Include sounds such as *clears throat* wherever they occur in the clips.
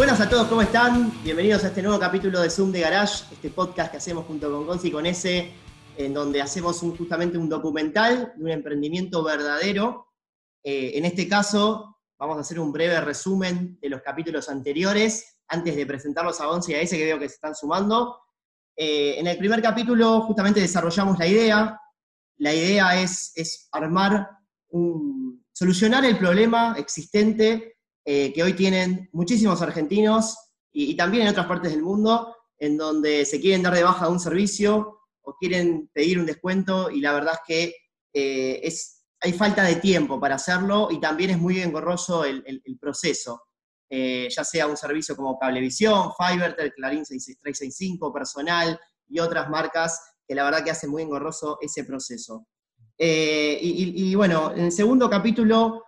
Buenas a todos, ¿cómo están? Bienvenidos a este nuevo capítulo de Zoom de Garage, este podcast que hacemos junto con Gonzi y con ese, en donde hacemos justamente un documental de un emprendimiento verdadero. Eh, en este caso, vamos a hacer un breve resumen de los capítulos anteriores, antes de presentarlos a Gonzi y a ese que veo que se están sumando. Eh, en el primer capítulo justamente desarrollamos la idea. La idea es, es armar un, solucionar el problema existente eh, que hoy tienen muchísimos argentinos y, también en otras partes del mundo, en donde se quieren dar de baja un servicio o quieren pedir un descuento y la verdad es que eh, es, hay falta de tiempo para hacerlo y también es muy engorroso el, proceso. Eh, ya sea un servicio como Cablevisión, Fivertel, Clarín 365, Personal y otras marcas que la verdad que hacen muy engorroso ese proceso. y, bueno, en el segundo capítulo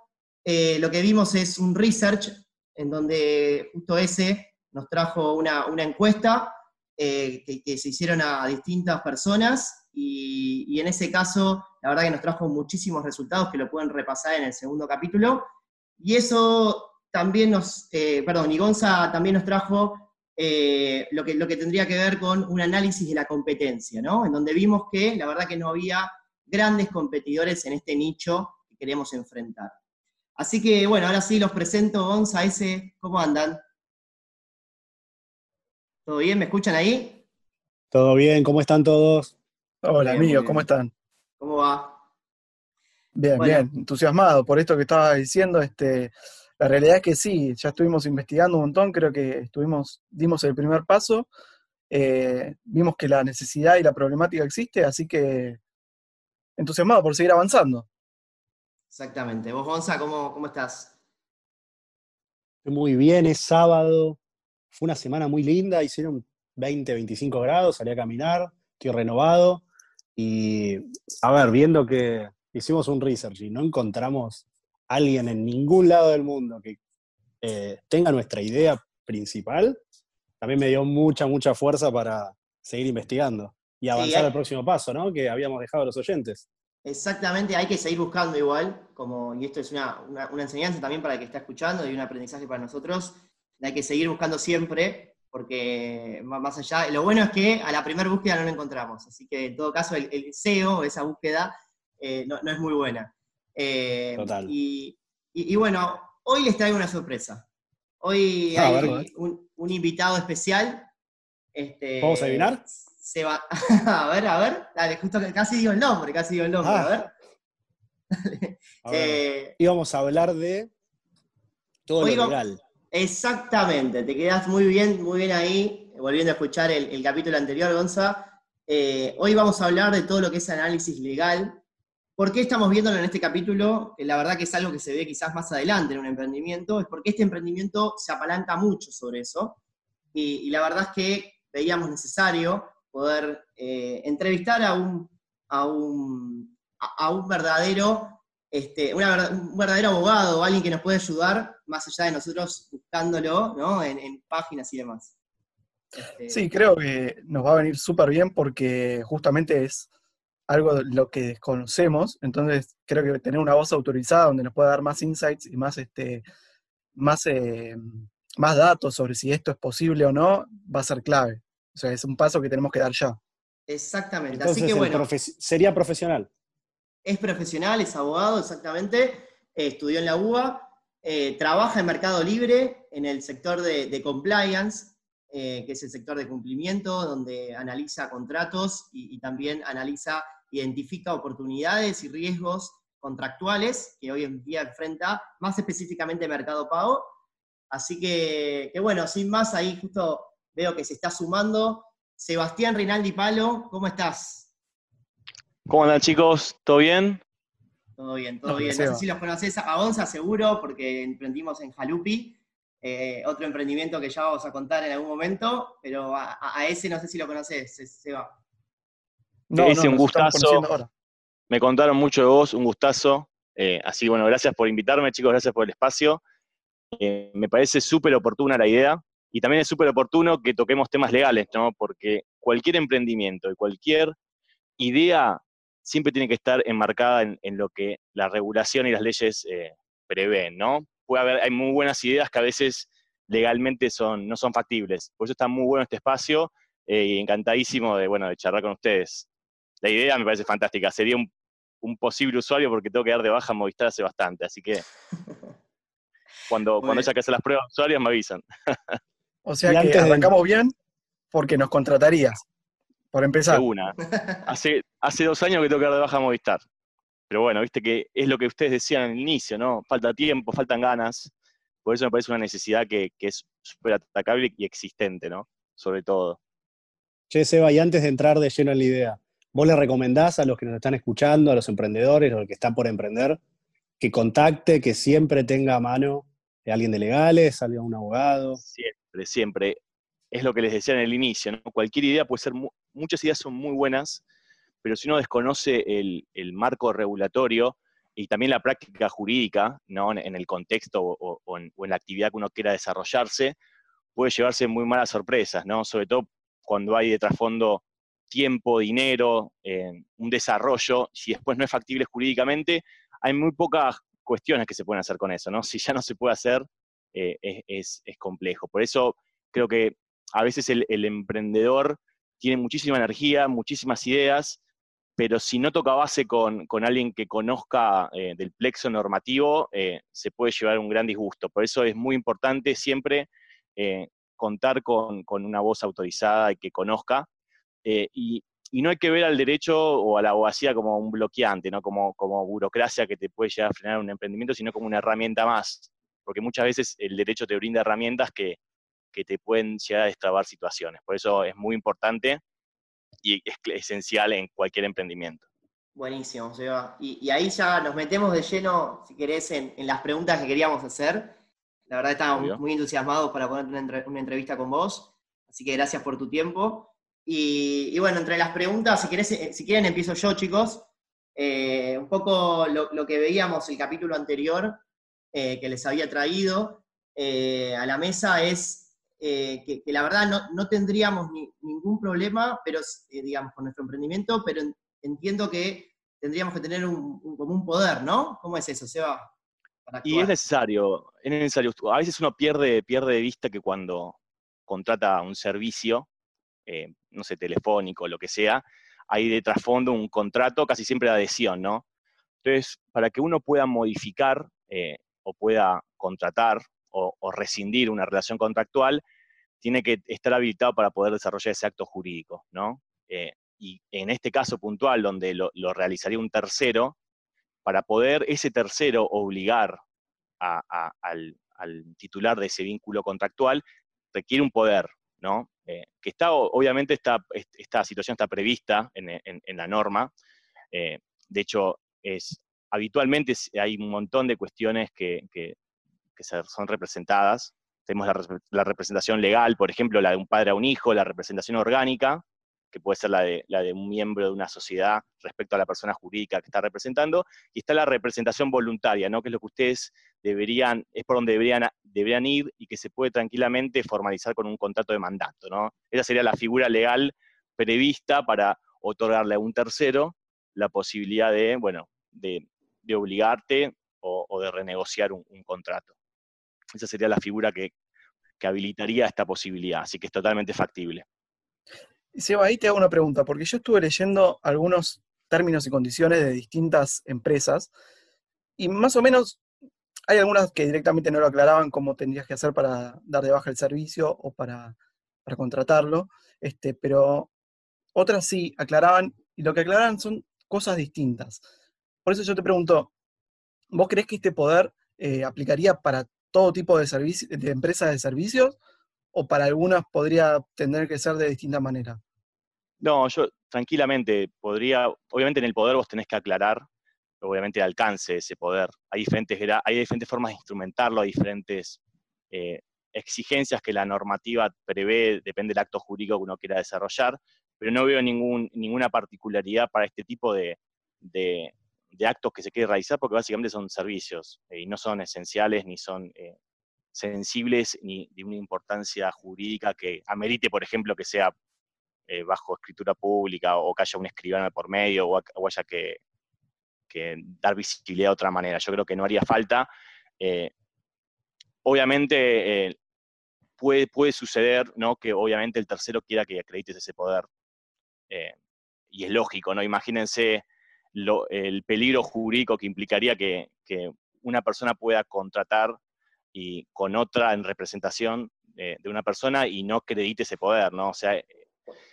eh, lo que vimos es un research en donde justo ese nos trajo una, encuesta eh, que, se hicieron a distintas personas y, en ese caso la verdad que nos trajo muchísimos resultados que lo pueden repasar en el segundo capítulo. Y eso también nos, eh, perdón, y Gonza también nos trajo lo, que, lo que tendría que ver con un análisis de la competencia, ¿no? En donde vimos que la verdad que no había grandes competidores en este nicho que queremos enfrentar. Así que bueno, ahora sí los presento, Gonza, ese, ¿cómo andan? ¿Todo bien? ¿Me escuchan ahí? Todo bien, ¿cómo están todos? Hola, amigo, ¿cómo están? ¿Cómo va? Bien, bien, entusiasmado por esto que estabas diciendo. Este, la realidad es que sí, ya estuvimos investigando un montón, creo que estuvimos, dimos el primer paso, eh, vimos que la necesidad y la problemática existe, así que entusiasmado por seguir avanzando. Exactamente. ¿Vos, Gonza, cómo, cómo estás? Muy bien, es sábado. Fue una semana muy linda, hicieron 20, 25 grados, salí a caminar, estoy renovado. Y, a ver, viendo que hicimos un research y no encontramos a alguien en ningún lado del mundo que eh, tenga nuestra idea principal, también me dio mucha, mucha fuerza para seguir investigando y avanzar al próximo paso, ¿no? Que habíamos dejado a los oyentes. Exactamente, hay que seguir buscando igual, como, y esto es una, enseñanza también para el que está escuchando y un aprendizaje para nosotros, hay que seguir buscando siempre, porque más allá, lo bueno es que a la primera búsqueda no lo encontramos, así que en todo caso el, SEO, esa búsqueda, eh, no, es muy buena. Eh, Total. Y, bueno, hoy les traigo una sorpresa. Hoy ah, hay un, invitado especial. Este, ¿Vamos a adivinar? Se va. *laughs* a ver, a ver. Dale, justo que casi digo el nombre, casi digo el nombre. A ver. Eh, íbamos a hablar de todo lo legal. Exactamente, te quedas muy bien, muy bien ahí, volviendo a escuchar el, capítulo anterior, Gonza. Eh, hoy vamos a hablar de todo lo que es análisis legal. ¿Por qué estamos viéndolo en este capítulo? Que la verdad que es algo que se ve quizás más adelante en un emprendimiento, es porque este emprendimiento se apalanca mucho sobre eso. y la verdad es que veíamos necesario poder eh, entrevistar a un, a un, a un verdadero, este, un verdadero abogado, alguien que nos puede ayudar, más allá de nosotros buscándolo ¿no? en, páginas y demás. Este, sí, creo que nos va a venir súper bien porque justamente es algo de lo que desconocemos, entonces creo que tener una voz autorizada donde nos pueda dar más insights y más, este, más, eh, más datos sobre si esto es posible o no, va a ser clave. O sea, es un paso que tenemos que dar ya. Exactamente. Así que bueno. sería profesional. Es profesional, es abogado, exactamente. Eh, estudió en la UBA. Eh, trabaja en Mercado Libre en el sector de, compliance, eh, que es el sector de cumplimiento, donde analiza contratos y, también analiza, identifica oportunidades y riesgos contractuales que hoy en día enfrenta, más específicamente Mercado Pago. Así que, que bueno, sin más, ahí justo Veo que se está sumando. Sebastián Rinaldi Palo, ¿cómo estás? ¿Cómo andan chicos? ¿Todo bien? Todo bien, todo bien. No sé si los conoces a Onza seguro, porque emprendimos en Jalupi, eh, otro emprendimiento que ya vamos a contar en algún momento, pero a, ese no sé si lo conoces, Seba. No, ese un gustazo. Me contaron mucho de vos, un gustazo. Eh, así bueno, gracias por invitarme, chicos, gracias por el espacio. Eh, me parece súper oportuna la idea. Y también es súper oportuno que toquemos temas legales, ¿no? Porque cualquier emprendimiento y cualquier idea siempre tiene que estar enmarcada en, lo que la regulación y las leyes eh, prevén, ¿no? Puede haber, hay muy buenas ideas que a veces legalmente son, no son factibles. Por eso está muy bueno este espacio eh, y encantadísimo de, bueno, de charlar con ustedes. La idea me parece fantástica. Sería un, posible usuario porque tengo que dar de baja Movistar hace bastante, así que *laughs* cuando, cuando haya que hacer las pruebas usuarias me avisan. *laughs* o sea que arrancamos bien porque nos contratarías, por empezar. una. Hace, hace dos años que tengo que dar de baja Movistar. Pero bueno, viste que es lo que ustedes decían al inicio, ¿no? Falta tiempo, faltan ganas. Por eso me parece una necesidad que, es súper atacable y existente, ¿no? Sobre todo. Che, Seba, y antes de entrar de lleno en la idea, ¿vos le recomendás a los que nos están escuchando, a los emprendedores, a los que están por emprender, que contacte, que siempre tenga a mano a alguien de legales, alguien un abogado? Siempre, siempre. Es lo que les decía en el inicio. Cualquier idea puede ser, muchas ideas son muy buenas, pero si uno desconoce el, el marco regulatorio, y también la práctica jurídica, ¿no? en, el contexto o, en, la actividad que uno quiera desarrollarse, puede llevarse muy malas sorpresas, ¿no? sobre todo cuando hay de trasfondo tiempo, dinero, eh, un desarrollo, si después no es factible jurídicamente, hay muy pocas cuestiones que se pueden hacer con eso, ¿no? Si ya no se puede hacer, eh, es, complejo. Por eso creo que a veces el, emprendedor tiene muchísima energía, muchísimas ideas, pero si no toca base con, alguien que conozca eh, del plexo normativo, eh, se puede llevar un gran disgusto. Por eso es muy importante siempre contar con, una voz autorizada y que conozca. Y, no hay que ver al derecho o a la abogacía como un bloqueante, ¿no? como, como burocracia que te puede llegar a frenar un emprendimiento, sino como una herramienta más. Porque muchas veces el derecho te brinda herramientas que, que te pueden llegar a destrabar situaciones. Por eso es muy importante y es esencial en cualquier emprendimiento. Buenísimo, Seba. Y, ahí ya nos metemos de lleno, si querés, en, las preguntas que queríamos hacer. La verdad estábamos muy entusiasmados para poner una, entrevista con vos, así que gracias por tu tiempo. Y, bueno, entre las preguntas, si, querés, eh, si quieren empiezo yo, chicos. Eh, un poco lo, que veíamos el capítulo anterior eh, que les había traído a la mesa es eh, que, la verdad no, tendríamos ningún problema, pero eh, digamos, con nuestro emprendimiento, pero entiendo que tendríamos que tener un, como un poder, ¿no? ¿Cómo es eso, Seba? y es necesario, es necesario. A veces uno pierde, pierde de vista que cuando contrata un servicio, eh, no sé, telefónico, lo que sea, hay de trasfondo un contrato, casi siempre de adhesión, ¿no? Entonces, para que uno pueda modificar o pueda contratar o, rescindir una relación contractual, tiene que estar habilitado para poder desarrollar ese acto jurídico, ¿no? Eh, y en este caso puntual, donde lo, realizaría un tercero, para poder ese tercero obligar al, titular de ese vínculo contractual, requiere un poder, ¿no? Eh, que está, obviamente, esta, esta situación está prevista en, la norma. Eh, de hecho, es, habitualmente hay un montón de cuestiones que, son representadas. Tenemos la, representación legal, por ejemplo, la de un padre a un hijo, la representación orgánica, que puede ser la de, la de un miembro de una sociedad respecto a la persona jurídica que está representando, y está la representación voluntaria, ¿no? que es lo que ustedes deberían, es por donde deberían, deberían ir y que se puede tranquilamente formalizar con un contrato de mandato. ¿no? Esa sería la figura legal prevista para otorgarle a un tercero la posibilidad de, bueno, de, obligarte o, de renegociar un contrato. Esa sería la figura que, habilitaría esta posibilidad, así que es totalmente factible. Seba, ahí te hago una pregunta, porque yo estuve leyendo algunos términos y condiciones de distintas empresas y más o menos hay algunas que directamente no lo aclaraban cómo tendrías que hacer para dar de baja el servicio o para, contratarlo, este, pero otras sí aclaraban y lo que aclaraban son cosas distintas. Por eso yo te pregunto, ¿vos crees que este poder eh, aplicaría para todo tipo de, de empresas de servicios o para algunas podría tener que ser de distinta manera? No, yo tranquilamente podría, obviamente en el poder vos tenés que aclarar, obviamente el alcance de ese poder. Hay diferentes, formas de instrumentarlo, hay diferentes eh, exigencias que la normativa prevé, depende del acto jurídico que uno quiera desarrollar, pero no veo ninguna particularidad para este tipo de actos que se quiere realizar porque básicamente son servicios eh, y no son esenciales ni son eh, sensibles ni de una importancia jurídica que amerite, por ejemplo, que sea eh, bajo escritura pública o que haya un escribano por medio o, haya que, dar visibilidad de otra manera. Yo creo que no haría falta. obviamente, puede, puede suceder, ¿no? Que obviamente el tercero quiera que acredites ese poder. Y es lógico, ¿no? Imagínense el peligro jurídico que implicaría que, una persona pueda contratar y con otra en representación de una persona y no acredite ese poder, ¿no? O sea, eh,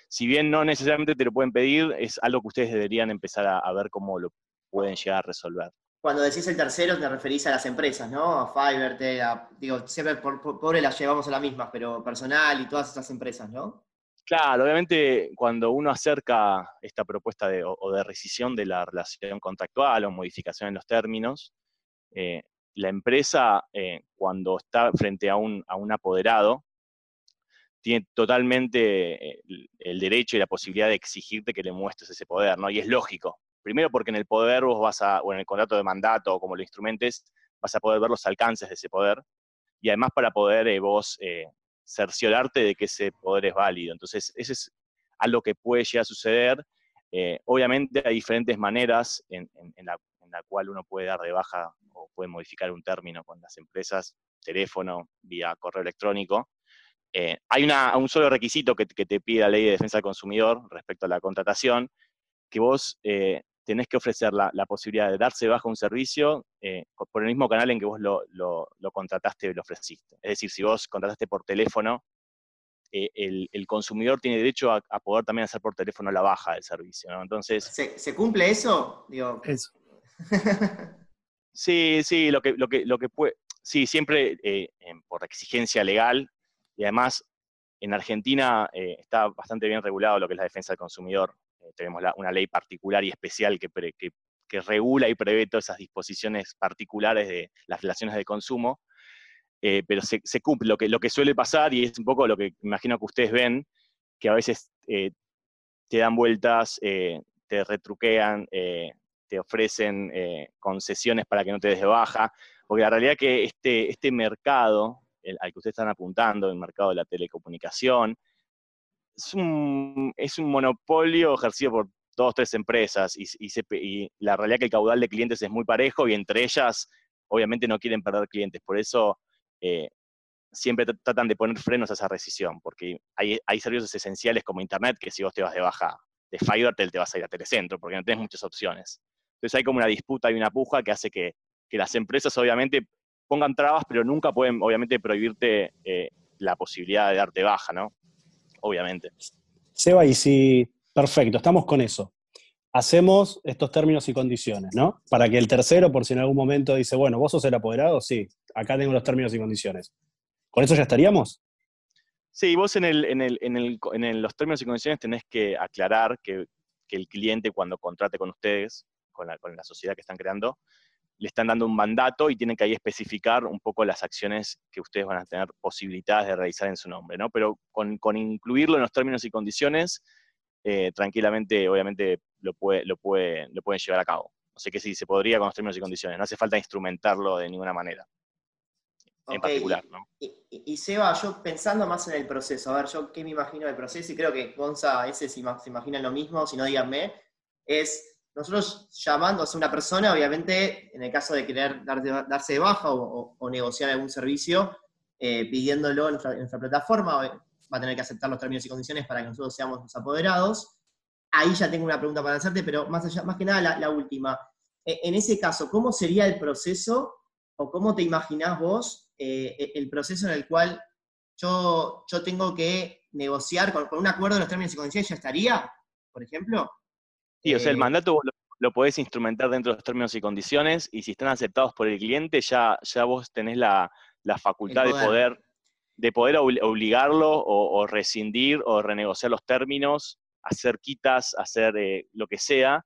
si bien no necesariamente te lo pueden pedir, es algo que ustedes deberían empezar a, ver cómo lo pueden llegar a resolver. Cuando decís el tercero, te referís a las empresas, ¿no? A Fiverr, a, digo, siempre por, pobre las llevamos a las mismas, pero personal y todas esas empresas, ¿no? Claro, obviamente cuando uno acerca esta propuesta de, o, de rescisión de la relación contractual o modificación en los términos, eh, la empresa eh, cuando está frente a un, a un apoderado tiene totalmente eh, el, derecho y la posibilidad de exigirte que le muestres ese poder, ¿no? Y es lógico. Primero porque en el poder vos vas a, o en el contrato de mandato o como lo instrumentes, vas a poder ver los alcances de ese poder. Y además para poder vos cerciorarte de que ese poder es válido. Entonces, eso es algo que puede llegar a suceder. Eh, obviamente hay diferentes maneras en, la, cual uno puede dar de baja o puede modificar un término con las empresas, teléfono, vía correo electrónico. Eh, hay un solo requisito que, te pide la ley de defensa del consumidor respecto a la contratación, que vos eh, tenés que ofrecer la, posibilidad de darse baja un servicio eh, por el mismo canal en que vos lo, contrataste y lo ofreciste. Es decir, si vos contrataste por teléfono, eh, el, consumidor tiene derecho a, poder también hacer por teléfono la baja del servicio. Entonces, ¿Se, cumple eso? Eso. *laughs* sí, sí, lo que, lo que, lo que puede, sí, siempre eh, por exigencia legal y además en Argentina está bastante bien regulado lo que es la defensa del consumidor. Eh, tenemos una ley particular y especial que, regula y prevé todas esas disposiciones particulares de las relaciones de consumo, eh, pero se, cumple. Lo que, lo que suele pasar, y es un poco lo que imagino que ustedes ven, que a veces eh, te dan vueltas, te retruquean, te ofrecen concesiones para que no te des de baja, porque la realidad es que este, este mercado al que ustedes están apuntando, el mercado de la telecomunicación, es un, es un monopolio ejercido por dos, tres empresas y, la realidad es que el caudal de clientes es muy parejo y entre ellas obviamente no quieren perder clientes. Por eso eh, siempre tratan de poner frenos a esa rescisión, porque hay, hay, servicios esenciales como Internet que si vos te vas de baja de Fivertel te vas a ir a Telecentro, porque no tenés muchas opciones. Entonces hay como una disputa y una puja que hace que, que las empresas obviamente pongan trabas, pero nunca pueden obviamente prohibirte eh, la posibilidad de darte baja, ¿no? Obviamente. Seba, y si, perfecto, estamos con eso. Hacemos estos términos y condiciones, ¿no? Para que el tercero, por si en algún momento dice, bueno, vos sos el apoderado, sí, acá tengo los términos y condiciones. ¿Con eso ya estaríamos? Sí, vos en, el, en, el, en, los términos y condiciones tenés que aclarar que, el cliente cuando contrate con ustedes, con la, con la sociedad que están creando, le están dando un mandato y tienen que ahí especificar un poco las acciones que ustedes van a tener posibilidades de realizar en su nombre, ¿no? Pero con, incluirlo en los términos y condiciones, eh, tranquilamente, obviamente, lo, puede, lo, puede, lo pueden llevar a cabo. No sé que sí, se podría con los términos y condiciones, no hace falta instrumentarlo de ninguna manera. En particular, ¿no? Y, Seba, yo pensando más en el proceso, a ver, yo qué me imagino del proceso, y creo que Gonza, ese si se imagina lo mismo, si no díganme, es nosotros llamando a una persona, obviamente, en el caso de querer darse de baja o, negociar algún servicio, eh, pidiéndolo en nuestra, plataforma, va a tener que aceptar los términos y condiciones para que nosotros seamos los apoderados. Ahí ya tengo una pregunta para hacerte, pero más, allá, más que nada la, última. E, en ese caso, ¿cómo sería el proceso o cómo te imaginás vos eh, el proceso en el cual yo, yo tengo que negociar con, con un acuerdo de los términos y condiciones? ¿Ya estaría, por ejemplo? Sí, o sea, el eh, mandato lo, podés instrumentar dentro de los términos y condiciones y si están aceptados por el cliente, ya, ya vos tenés la, facultad de poder, de poder obligarlo o, rescindir o renegociar los términos, hacer quitas, hacer eh, lo que sea,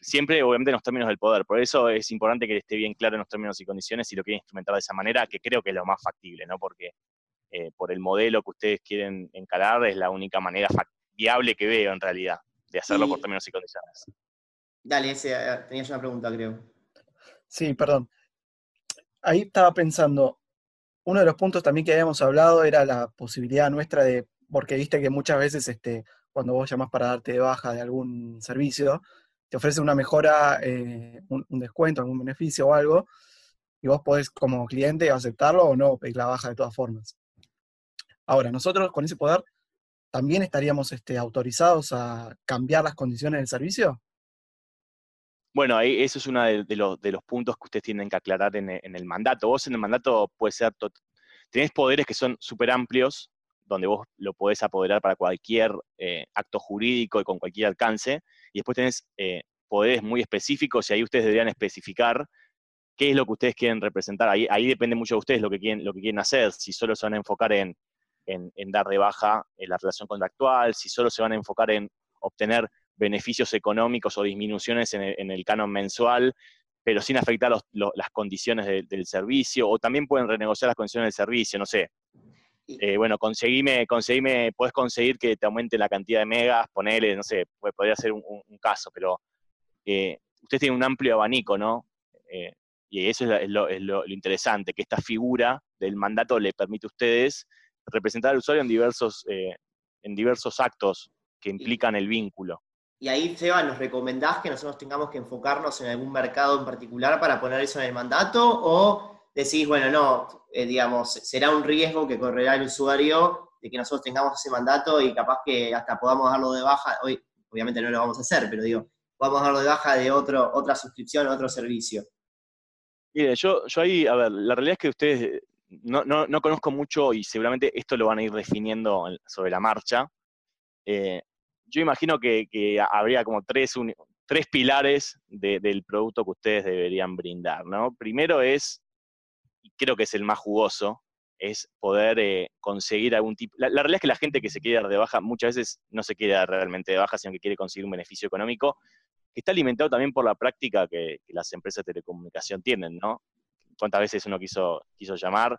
siempre obviamente en los términos del poder. Por eso es importante que esté bien claro en los términos y condiciones si lo quieren instrumentar de esa manera, que creo que es lo más factible, ¿no? Porque eh, por el modelo que ustedes quieren encarar es la única manera viable que veo en realidad de hacerlo por términos y condiciones. Dale, ese, tenías una pregunta, creo. Sí, perdón. Ahí estaba pensando, uno de los puntos también que habíamos hablado era la posibilidad nuestra de, porque viste que muchas veces este, cuando vos llamás para darte de baja de algún servicio, te ofrece una mejora, eh, un, descuento, algún beneficio o algo, y vos podés como cliente aceptarlo o no, pedir la baja de todas formas. Ahora, nosotros con ese poder también estaríamos este, autorizados a cambiar las condiciones del servicio. Bueno, ahí eso es uno de, los, puntos que ustedes tienen que aclarar en, el mandato. Vos en el mandato puede ser, tenés poderes que son súper amplios, donde vos lo podés apoderar para cualquier eh, acto jurídico y con cualquier alcance, y después tenés eh, poderes muy específicos y ahí ustedes deberían especificar qué es lo que ustedes quieren representar. Ahí, ahí depende mucho de ustedes lo que quieren, lo que quieren hacer, si solo se van a enfocar en, dar de baja en la relación contractual, si solo se van a enfocar en obtener beneficios económicos o disminuciones en el, canon mensual, pero sin afectar las condiciones del servicio, o también pueden renegociar las condiciones del servicio, no sé. Eh, bueno, conseguime, conseguime, puedes conseguir que te aumente la cantidad de megas, ponele, no sé, podría ser un, caso, pero eh, ustedes tienen un amplio abanico, ¿no? Eh, y eso es, lo, interesante, que esta figura del mandato le permite a ustedes representar al usuario en diversos, eh, en diversos actos que implican el vínculo. Y ahí, Seba, ¿nos recomendás que nosotros tengamos que enfocarnos en algún mercado en particular para poner eso en el mandato? ¿O decís, bueno, no, eh, digamos, será un riesgo que correrá el usuario de que nosotros tengamos ese mandato y capaz que hasta podamos darlo de baja? Hoy, obviamente no lo vamos a hacer, pero digo, podamos darlo de baja de otro, otra suscripción, otro servicio. Mire, yo, yo ahí, a ver, la realidad es que ustedes no, no, conozco mucho y seguramente esto lo van a ir definiendo sobre la marcha. Eh, yo imagino que, habría como tres, tres pilares del producto que ustedes deberían brindar, ¿no? Primero es, y creo que es el más jugoso, es poder eh, conseguir algún tipo... La, realidad es que la gente que se quiere dar de baja muchas veces no se quiere dar realmente de baja, sino que quiere conseguir un beneficio económico que está alimentado también por la práctica que, las empresas de telecomunicación tienen, ¿no? ¿Cuántas veces uno quiso, quiso llamar?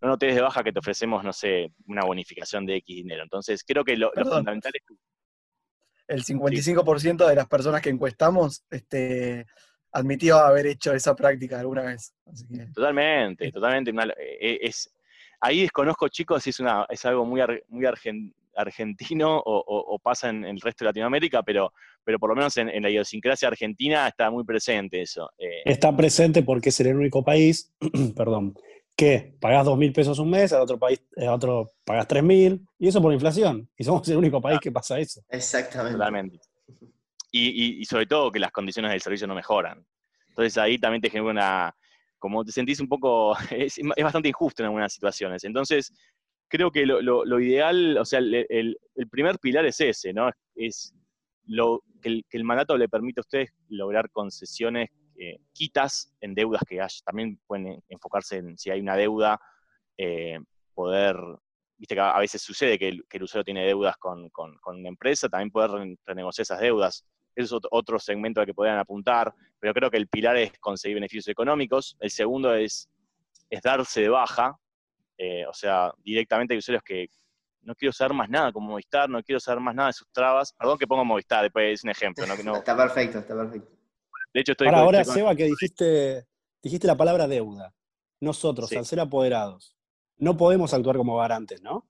No, no te des de baja que te ofrecemos, no sé, una bonificación de X dinero. Entonces, creo que lo, fundamental es... El 55% de las personas que encuestamos este, admitió haber hecho esa práctica alguna vez. Totalmente, totalmente. Eh, es, ahí desconozco, chicos, si es, una, es algo muy, muy argentino o, pasa en, el resto de Latinoamérica, pero, pero por lo menos en, la idiosincrasia argentina está muy presente eso. Eh. Está presente porque es el único país, *clears throat* perdón, que pagás dos mil pesos un mes, al otro país, al otro pagás tres mil, y eso por inflación. Y somos el único país que pasa eso. Exactamente. Totalmente. Y, y, sobre todo que las condiciones del servicio no mejoran. Entonces ahí también te genera una, como te sentís un poco, *laughs* es, es, bastante injusto en algunas situaciones. Entonces, creo que lo, ideal, o sea, el, primer pilar es ese, ¿no? Es lo, que, el, mandato le permite a ustedes lograr concesiones, eh, quitas en deudas que hay. También pueden enfocarse en si hay una deuda, eh, poder, viste que a veces sucede que el, usuario tiene deudas con, una empresa, también poder renegociar esas deudas. Eso es otro segmento al que podrían apuntar, pero creo que el pilar es conseguir beneficios económicos. El segundo es, es darse de baja, eh, o sea, directamente hay usuarios que no quiero saber más nada como Movistar, no quiero saber más nada de sus trabas. Perdón que pongo Movistar, después es un ejemplo. ¿no? *laughs* está perfecto, está perfecto. De hecho, estoy ahora, Seba, que dijiste, dijiste la palabra deuda. Nosotros, al ser apoderados, no podemos actuar como garantes, ¿no?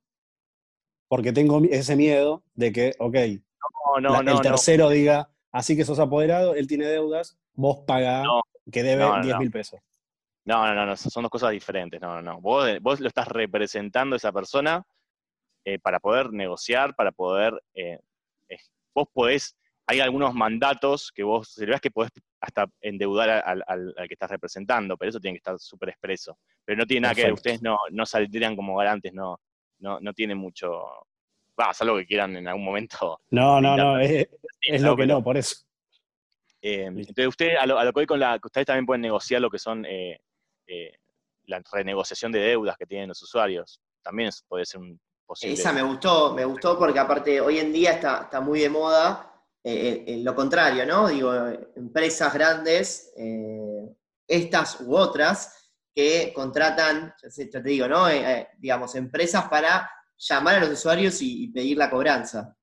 Porque tengo ese miedo de que, ok, el tercero diga, así que sos apoderado, él tiene deudas, vos pagás que debe 10 mil pesos. No, no, no, son dos cosas diferentes. No, no, no. Vos, vos lo estás representando a esa persona eh, para poder negociar, para poder. Eh, vos podés. Hay algunos mandatos que vos veas que podés hasta endeudar al, que estás representando, pero eso tiene que estar súper expreso. Pero no tiene nada que ver, ustedes no, no saldrían como garantes, no, no, no tiene mucho. Va, algo que quieran en algún momento. *laughs* No, no, no, es, lo que no, por eso. Eh, entonces, usted, a lo, a lo, que hoy con la, ustedes también pueden negociar lo que son eh, la renegociación de deudas que tienen los usuarios. También puede ser un posible. Esa me gustó, me gustó porque aparte hoy en día está, está muy de moda eh, eh, lo contrario, ¿no? Digo, empresas grandes, estas u otras, que contratan, ya te digo, ¿no? digamos, empresas para llamar a los usuarios y, pedir la cobranza.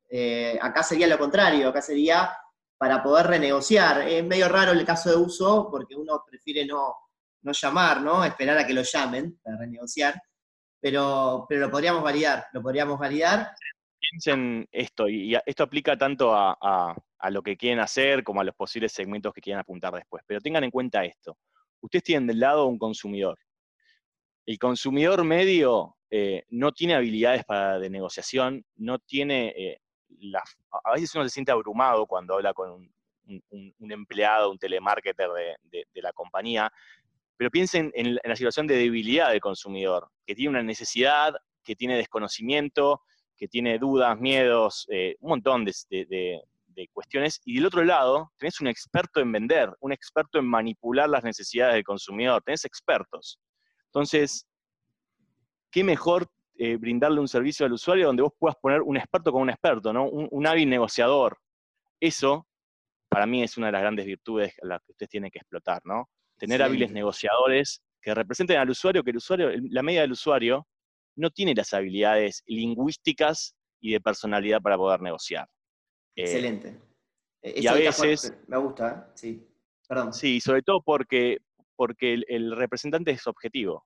acá sería lo contrario, acá sería para poder renegociar. Es medio raro el caso de uso porque uno prefiere no, no llamar, ¿no? Esperar a que lo llamen para renegociar, pero, pero lo podríamos validar, lo podríamos validar. Piensen esto, y esto aplica tanto a, lo que quieren hacer como a los posibles segmentos que quieren apuntar después, pero tengan en cuenta esto. Ustedes tienen del lado un consumidor. el consumidor medio eh, no tiene habilidades para, de negociación, no tiene, eh, a veces uno se siente abrumado cuando habla con un, empleado, un telemarketer de, la compañía, pero piensen en, la situación de debilidad del consumidor, que tiene una necesidad, que tiene desconocimiento, que tiene dudas, miedos, eh, un montón de, de, cuestiones. Y del otro lado, tenés un experto en vender, un experto en manipular las necesidades del consumidor, tenés expertos. Entonces, qué mejor eh, brindarle un servicio al usuario donde vos puedas poner un experto con un experto, ¿no? Un, hábil negociador. Eso, para mí, es una de las grandes virtudes a las que ustedes tienen que explotar, ¿no? Tener hábiles negociadores que representen al usuario, que el usuario, la media del usuario, no tiene las habilidades lingüísticas y de personalidad para poder negociar. Eh, Excelente. E, y a veces... Me gusta, ¿eh? sí. Perdón. Sí, sobre todo porque, porque el representante es objetivo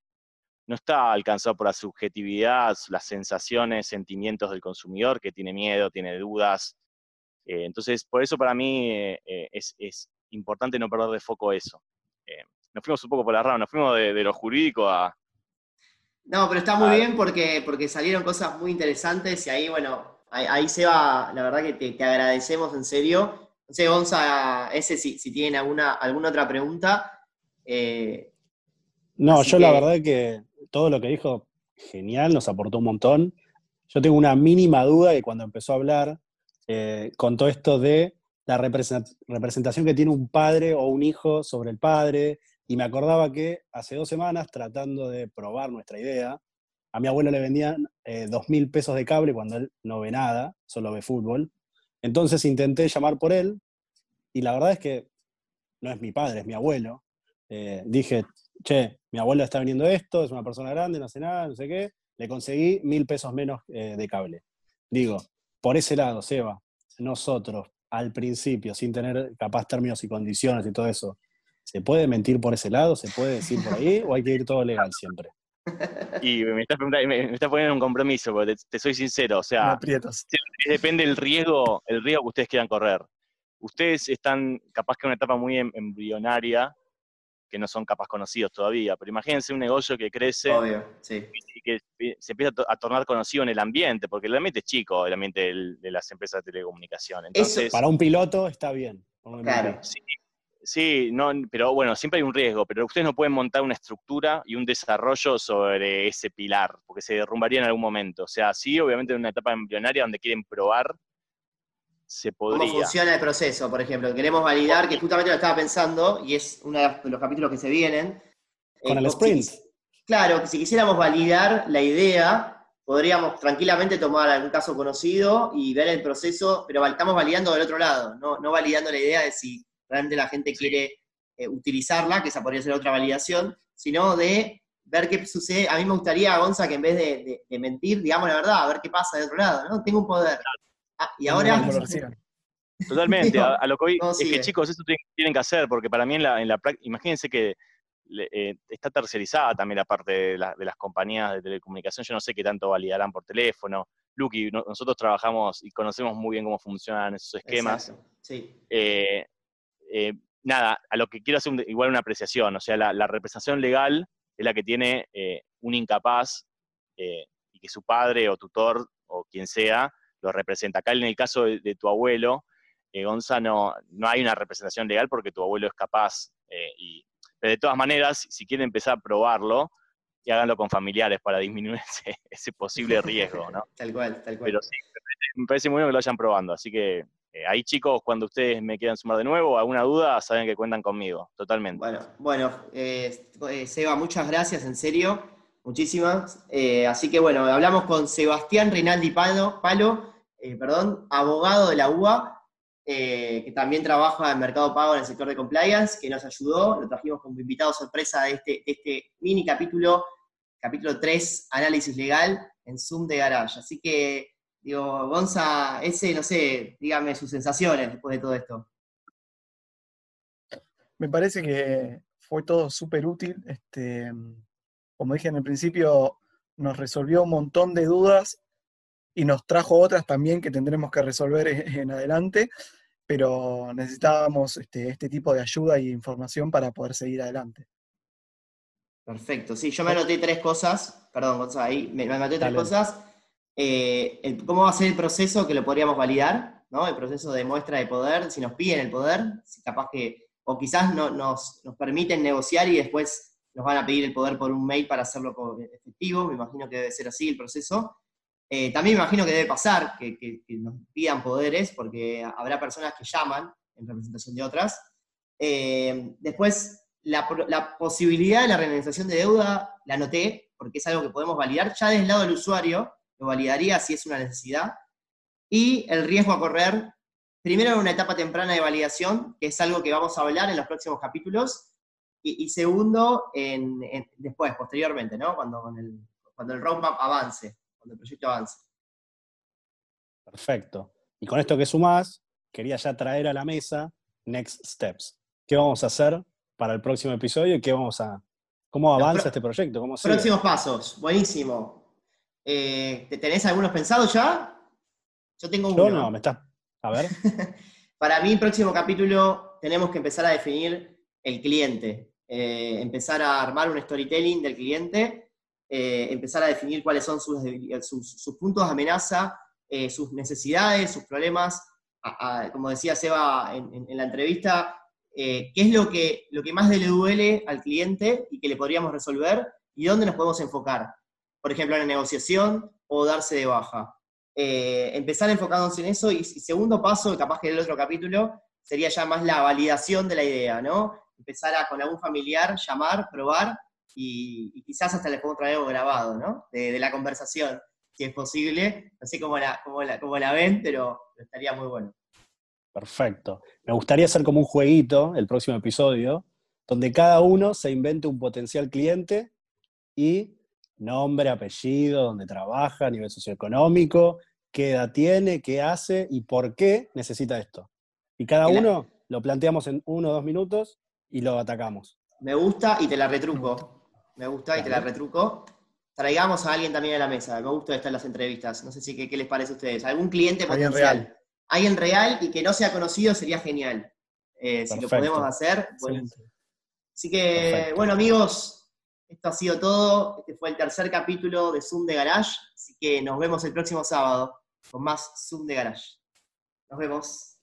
no está alcanzado por la subjetividad, las sensaciones, sentimientos del consumidor que tiene miedo, tiene dudas. Eh, entonces, por eso para mí eh, es, importante no perder de foco eso. nos fuimos un poco por la rama, nos fuimos de, lo jurídico a... No, pero está muy bien porque, porque salieron cosas muy interesantes y ahí, bueno, ahí, se va, la verdad que te, agradecemos en serio. No sé, Gonza, ese si, si tienen alguna, alguna otra pregunta. no, yo la verdad que todo lo que dijo, genial, nos aportó un montón. Yo tengo una mínima duda que cuando empezó a hablar, eh, contó esto de la representación que tiene un padre o un hijo sobre el padre, y me acordaba que hace dos semanas, tratando de probar nuestra idea, a mi abuelo le vendían eh, dos mil pesos de cable cuando él no ve nada, solo ve fútbol. Entonces intenté llamar por él, y la verdad es que no es mi padre, es mi abuelo. Eh, dije, che, mi abuela está vendiendo esto, es una persona grande, no hace nada, no sé qué, le conseguí mil pesos menos eh, de cable. Digo, por ese lado, Seba, nosotros, al principio, sin tener capaz términos y condiciones y todo eso, ¿se puede mentir por ese lado? ¿Se puede decir por ahí? ¿O hay que ir todo legal siempre? Y me estás, me, poniendo un compromiso, porque te, soy sincero, o sea, depende del riesgo, el riesgo que ustedes quieran correr. Ustedes están capaz que en una etapa muy em, embrionaria, que no son capaz conocidos todavía. Pero imagínense un negocio que crece y que se empieza a tornar conocido en el ambiente, porque el ambiente es chico, el ambiente de las empresas de telecomunicación. Entonces, para un piloto está bien. Claro. Sí, no, pero bueno, siempre hay un riesgo, pero ustedes no pueden montar una estructura y un desarrollo sobre ese pilar, porque se derrumbaría en algún momento. O sea, sí, obviamente en una etapa embrionaria donde quieren probar se podría. ¿Cómo funciona el proceso, por ejemplo? Queremos validar, que justamente lo estaba pensando, y es uno de los capítulos que se vienen. Con el eh, sprint. claro, que si quisiéramos validar la idea, podríamos tranquilamente tomar algún caso conocido y ver el proceso, pero estamos validando del otro lado, no, no validando la idea de si realmente la gente quiere eh, utilizarla, que esa podría ser otra validación, sino de ver qué sucede. A mí me gustaría, Gonza, que en vez de, de mentir, digamos la verdad, a ver qué pasa del otro lado, ¿no? Tengo un poder. Ah, y ahora... *laughs* Totalmente, *laughs* a, lo que hoy es que chicos, eso tienen, que hacer, porque para mí en la, en la imagínense que eh, está tercerizada también la parte de, las compañías de telecomunicación, yo no sé qué tanto validarán por teléfono. Lucky, nosotros trabajamos y conocemos muy bien cómo funcionan esos esquemas. Sí. Eh, eh, nada, a lo que quiero hacer igual una apreciación, o sea, la, representación legal es la que tiene un incapaz y que su padre o tutor o quien sea lo representa. Acá en el caso de, tu abuelo, eh, Gonza, no, hay una representación legal porque tu abuelo es capaz. Eh, y, pero de todas maneras, si quieren empezar a probarlo, y háganlo con familiares para disminuir *laughs* ese, posible riesgo, ¿no? *laughs* tal cual, tal cual. Pero sí, me parece muy bueno que lo vayan probando. Así que eh, ahí, chicos, cuando ustedes me quieran sumar de nuevo, alguna duda, saben que cuentan conmigo, totalmente. Bueno, bueno Seba, muchas gracias, en serio, muchísimas. así que bueno, hablamos con Sebastián Rinaldi Palo, eh, perdón, abogado de la UBA, eh, que también trabaja en Mercado Pago en el sector de compliance, que nos ayudó, lo trajimos como invitado sorpresa de este, este mini capítulo, capítulo 3, análisis legal en Zoom de Garage. Así que, digo, Gonza, ese, no sé, dígame sus sensaciones después de todo esto. Me parece que fue todo súper útil. Este, como dije en el principio, nos resolvió un montón de dudas y nos trajo otras también que tendremos que resolver *laughs* en adelante, pero necesitábamos este, este tipo de ayuda y información para poder seguir adelante. Perfecto, sí, yo me anoté tres cosas, perdón, Gonzalo, ahí me, anoté tres cosas. Eh, ¿Cómo va a ser el proceso que lo podríamos validar? ¿no? El proceso de muestra de poder, si nos piden el poder, capaz que, o quizás no, nos, permiten negociar y después nos van a pedir el poder por un mail para hacerlo efectivo, me imagino que debe ser así el proceso. Eh, también me imagino que debe pasar que, nos pidan poderes, porque habrá personas que llaman en representación de otras. Eh, después, la, posibilidad de la realización de deuda la anoté, porque es algo que podemos validar ya desde el lado del usuario, lo validaría si es una necesidad. Y el riesgo a correr, primero en una etapa temprana de validación, que es algo que vamos a hablar en los próximos capítulos, y, segundo, en, después, posteriormente, ¿no? Cuando, el, cuando el roadmap avance, cuando el proyecto avance. Perfecto. Y con esto que sumás, quería ya traer a la mesa Next Steps. ¿Qué vamos a hacer para el próximo episodio y qué vamos a, cómo avanza este proyecto. ¿Cómo próximos pasos, buenísimo. Eh, ¿Tenés algunos pensados ya? Yo tengo uno. no, me está. A ver. *laughs* para mí, el próximo capítulo tenemos que empezar a definir el cliente. Eh, empezar a armar un storytelling del cliente, eh, empezar a definir cuáles son sus, sus, puntos de amenaza, sus necesidades, sus problemas. como decía Seba en la entrevista, eh, qué es lo que, lo que más le duele al cliente y que le podríamos resolver y dónde nos podemos enfocar. Por ejemplo, en la negociación o darse de baja. Eh, empezar enfocándonos en eso y, segundo paso, capaz que en el otro capítulo, sería ya más la validación de la idea, ¿no? Empezar a con algún familiar, llamar, probar y, quizás hasta les podemos traer algo grabado, ¿no? De, la conversación, si es posible. No sé cómo la, cómo la, cómo la ven, pero estaría muy bueno. Perfecto. Me gustaría hacer como un jueguito el próximo episodio, donde cada uno se invente un potencial cliente y nombre, apellido, dónde trabaja, nivel socioeconómico, qué edad tiene, qué hace y por qué necesita esto. Y cada uno lo planteamos en uno o dos minutos y lo atacamos. Me gusta y te la retruco. Me gusta y te la retruco. Traigamos a alguien también a la mesa. Me gusta estar en las entrevistas. No sé si qué, les parece a ustedes. ¿Algún cliente potencial? alguien real y que no sea conocido sería genial. Eh, si lo podemos hacer. Así que, bueno, amigos, esto ha sido todo. Este fue el tercer capítulo de Zoom de Garage. Así que nos vemos el próximo sábado con más Zoom de Garage. Nos vemos.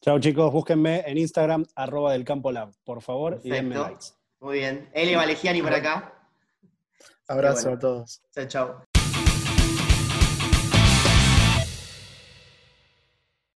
Chao chicos, búsquenme en Instagram, arroba del campo lab, por favor, y denme likes. Muy bien. L. Valegiani por acá. Abrazo a todos. Chao, chao.